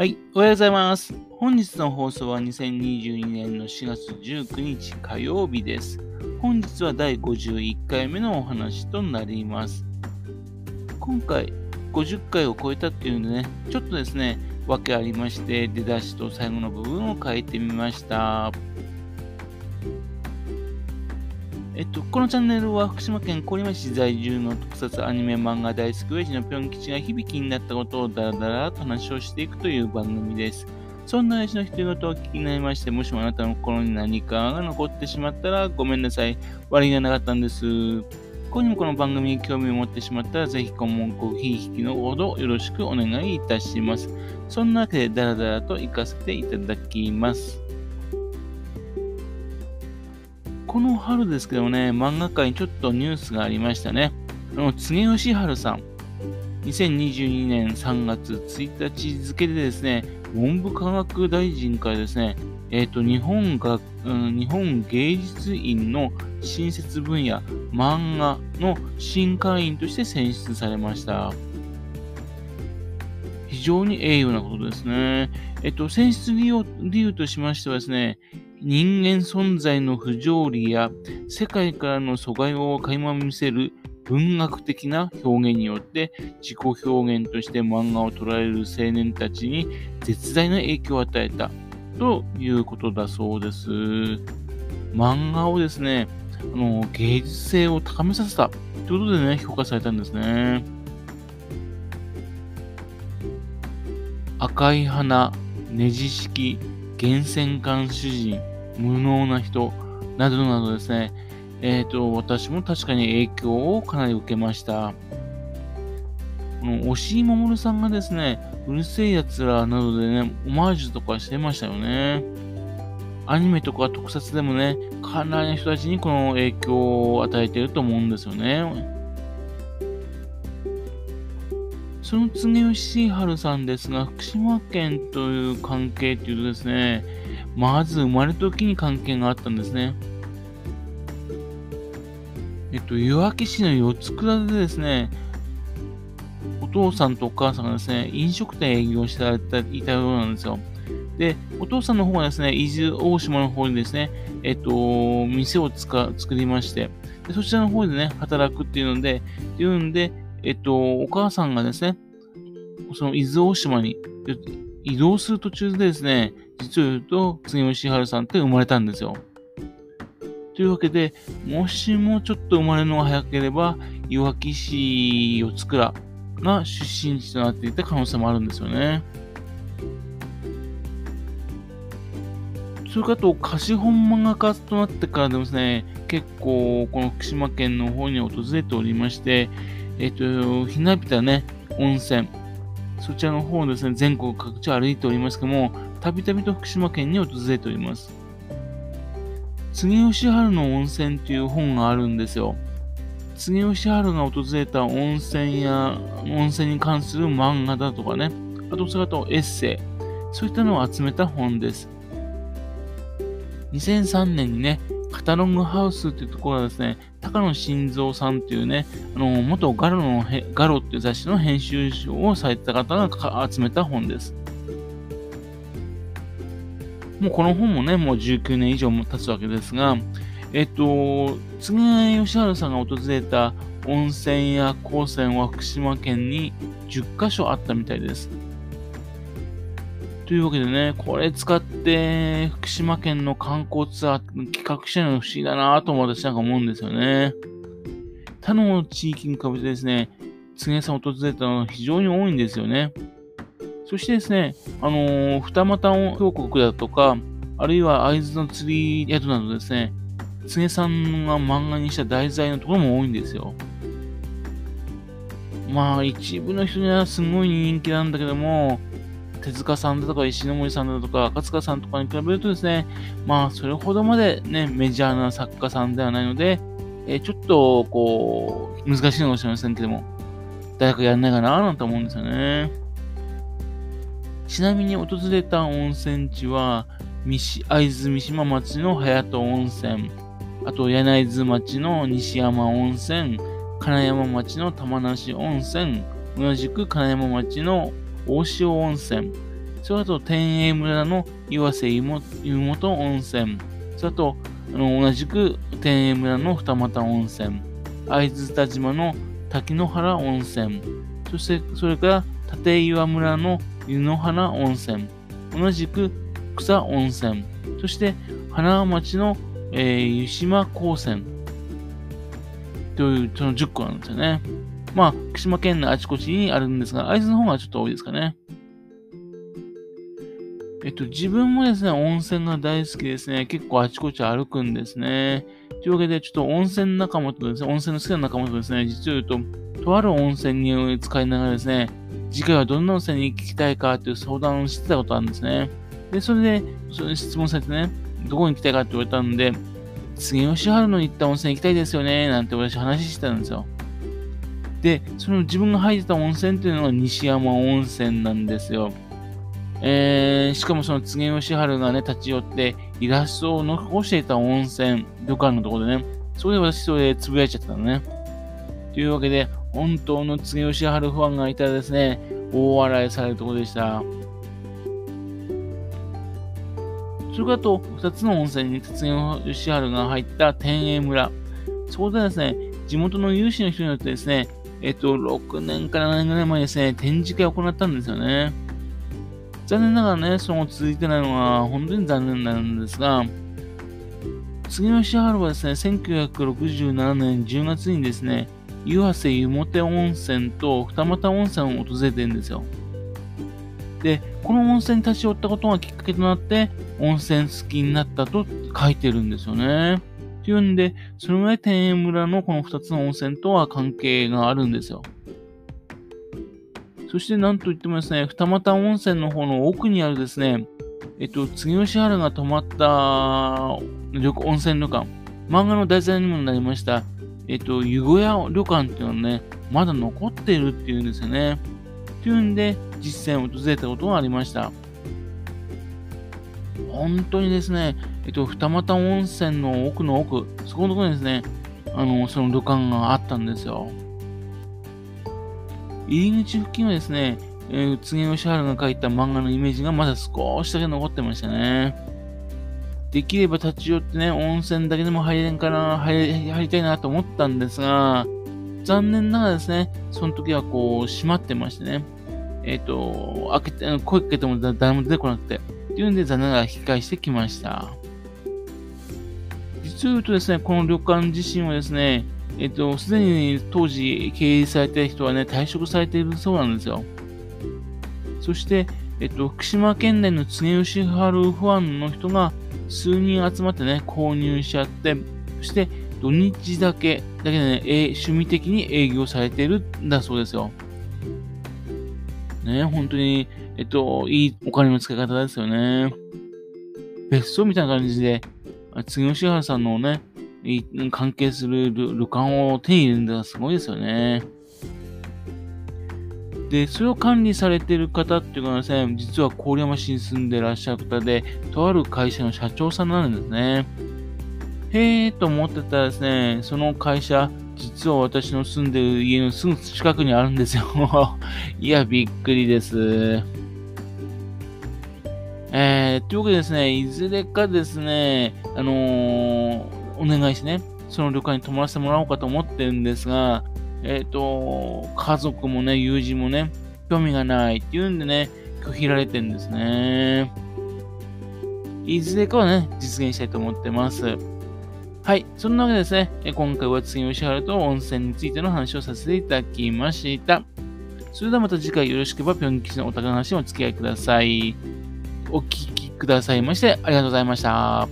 はい、おはようございます。本日の放送は2022年の4月19日火曜日です。本日は第51回目のお話となります。今回50回を超えたっていうんでね、ちょっとですね、訳ありまして、出だしと最後の部分を変えてみました。えっと、このチャンネルは福島県郡山市在住の特撮アニメ漫画大好き親父のぴょん吉が響きになったことをダラダラと話をしていくという番組です。そんな親父の独り言を聞きになりまして、もしもあなたの心に何かが残ってしまったらごめんなさい。悪気がなかったんです。こにもこの番組に興味を持ってしまったら、ぜひ今後ごひいきのほどよろしくお願いいたします。そんなわけでダラダラと行かせていただきます。この春ですけどね、漫画界にちょっとニュースがありましたね。あの、柘義春さん。2022年3月1日付でですね、文部科学大臣からですね、えっ、と、日本が、うん、日本芸術院の新設分野、漫画の新会員として選出されました。非常に栄誉なことですね。えっと、選出理由理由としましてはですね、人間存在の不条理や世界からの阻害を垣間見せる文学的な表現によって自己表現として漫画を捉える青年たちに絶大な影響を与えたということだそうです。漫画をですね、あの芸術性を高めさせたということでね、評価されたんですね。赤い花、ネジ式、源泉管主人、無能な人、などなどですね、えっ、ー、と、私も確かに影響をかなり受けました。この、押井守さんがですね、うるせえ奴らなどでね、オマージュとかしてましたよね。アニメとか特撮でもね、かなりの人たちにこの影響を与えてると思うんですよね。その次吉春さんですが、福島県という関係っていうとですね、まず生まれた時に関係があったんですね。えっと、いわき市の四つ倉でですね、お父さんとお母さんがですね、飲食店営業していたようなんですよ。で、お父さんの方はですね、伊豆大島の方にですね、えっと、店をつか作りましてで、そちらの方でね、働くっていうので、っていうんで、えっと、お母さんがですね、その伊豆大島に移動する途中でですね、実を言うと、次吉春さんって生まれたんですよ。というわけで、もしもちょっと生まれるのが早ければ、いわき市四つ倉が出身地となっていた可能性もあるんですよね。それからと、貸本漫画家となってからでもですね、結構、この福島県の方に訪れておりまして、えっ、と、ひなびたね、温泉、そちらの方をですね、全国各地歩いておりますけども、たびたびと福島県に訪れております。次吉春の温泉という本があるんですよ。次吉春が訪れた温泉や、温泉に関する漫画だとかね、あとそれとエッセイ、そういったのを集めた本です。2003年にね、カタログハウスというところがですね、高野晋三さんというね、あの、元ガロの、ガロっていう雑誌の編集長をされてた方が集めた本です。もうこの本もね、もう19年以上も経つわけですが、えっと、次吉原さんが訪れた温泉や高泉は福島県に10カ所あったみたいです。というわけでね、これ使って福島県の観光ツアー企画してるの不思議だなと私なんか思うんですよね。他の地域に比べてですね、次江さん訪れたのが非常に多いんですよね。そしてですね、あのー、二股峡谷だとか、あるいは会津の釣り宿などですね、次江さんが漫画にした題材のところも多いんですよ。まあ、一部の人にはすごい人気なんだけども、手塚さんだとか石森さんだとか赤塚さんとかに比べるとですね、まあそれほどまでね、メジャーな作家さんではないので、えー、ちょっとこう、難しいのかもしれませんけども、誰かやんないかななんて思うんですよね。ちなみに訪れた温泉地は、会津三島町の隼人温泉、あと柳津町の西山温泉、金山町の玉梨温泉、同じく金山町の大塩温泉、それと天栄村の岩瀬湯本温泉、それとあの同じく天栄村の二俣温泉、会津田島の滝野原温泉、そしてそれから立岩村の湯の花温泉、同じく草温泉、そして花町の、えー、湯島高泉というその10個なんですよね。まあ、福島県のあちこちにあるんですが、会津の方がちょっと多いですかね。えっと、自分もですね、温泉が大好きですね。結構あちこち歩くんですね。というわけで、ちょっと温泉仲間とですね、温泉の好きな仲間とですね、実を言うと、とある温泉に使いながらですね、次回はどんな温泉に行きたいかという相談をしてたことあるんですね。で、それで、それ質問されてね、どこに行きたいかって言われたんで、次吉原の行った温泉行きたいですよね、なんて私話してたんですよ。で、その自分が入ってた温泉っていうのが西山温泉なんですよ。えー、しかもその柘吉春がね、立ち寄ってイラストを残していた温泉、旅館のところでね、それで私それでつぶやいちゃったのね。というわけで、本当の柘吉春ファンがいたらですね、大笑いされるところでした。それからと、二つの温泉に柘吉春が入った天栄村。そこでですね、地元の有志の人によってですね、えっと、6年から7年ぐらい前ですね、展示会を行ったんですよね。残念ながらね、その続いてないのは本当に残念なんですが、次の支払はですね、1967年10月にですね、湯浅湯本温泉と二俣温泉を訪れてるんですよ。で、この温泉に立ち寄ったことがきっかけとなって、温泉好きになったと書いてるんですよね。というんで、それぐらい天栄村のこの二つの温泉とは関係があるんですよ。そしてなんといってもですね、二俣温泉の方の奥にあるですね、えっと、次吉原が泊まった温泉旅館、漫画の題材にもなりました、えっと、湯小屋旅館っていうのはね、まだ残っているっていうんですよね。というんで、実践を訪れたことがありました。本当にですね、えっと、二俣温泉の奥の奥、そこのところにですね、あの、その旅館があったんですよ。入り口付近はですね、えー、宇津木義原が描いた漫画のイメージがまだ少しだけ残ってましたね。できれば立ち寄ってね、温泉だけでも入れんかな、入り入りたいなと思ったんですが、残念ながらですね、その時はこう、閉まってましてね、えっ、ー、と、開けて、声かけても誰も出てこなくて、っていうんで残念ながら引き返してきました。実を言うとですね、この旅館自身はですね、えっと、すでに当時経営されている人はね、退職されているそうなんですよ。そして、えっと、福島県内の常吉春ファンの人が数人集まってね、購入しちゃって、そして土日だけ、だけでね、趣味的に営業されているんだそうですよ。ね、本当に、えっと、いいお金の使い方ですよね。別荘みたいな感じで、次吉原さんのね、関係する旅館を手に入れるのはすごいですよね。で、それを管理されてる方っていうのはですね、実は郡山市に住んでらっしゃる方で、とある会社の社長さんなんですね。へえーと思ってたらですね、その会社、実は私の住んでる家のすぐ近くにあるんですよ。いや、びっくりです。えー、というわけでですね、いずれかですね、あのーお願いしてね、その旅館に泊まらせてもらおうかと思ってるんですが、えっ、ー、と、家族もね、友人もね、興味がないっていうんでね、拒否られてるんですね。いずれかはね、実現したいと思ってます。はい。そんなわけでですね、今回は次吉原と温泉についての話をさせていただきました。それではまた次回よろしければ、ぴょん吉のお宝の話にお付き合いください。お聞きくださいまして、ありがとうございました。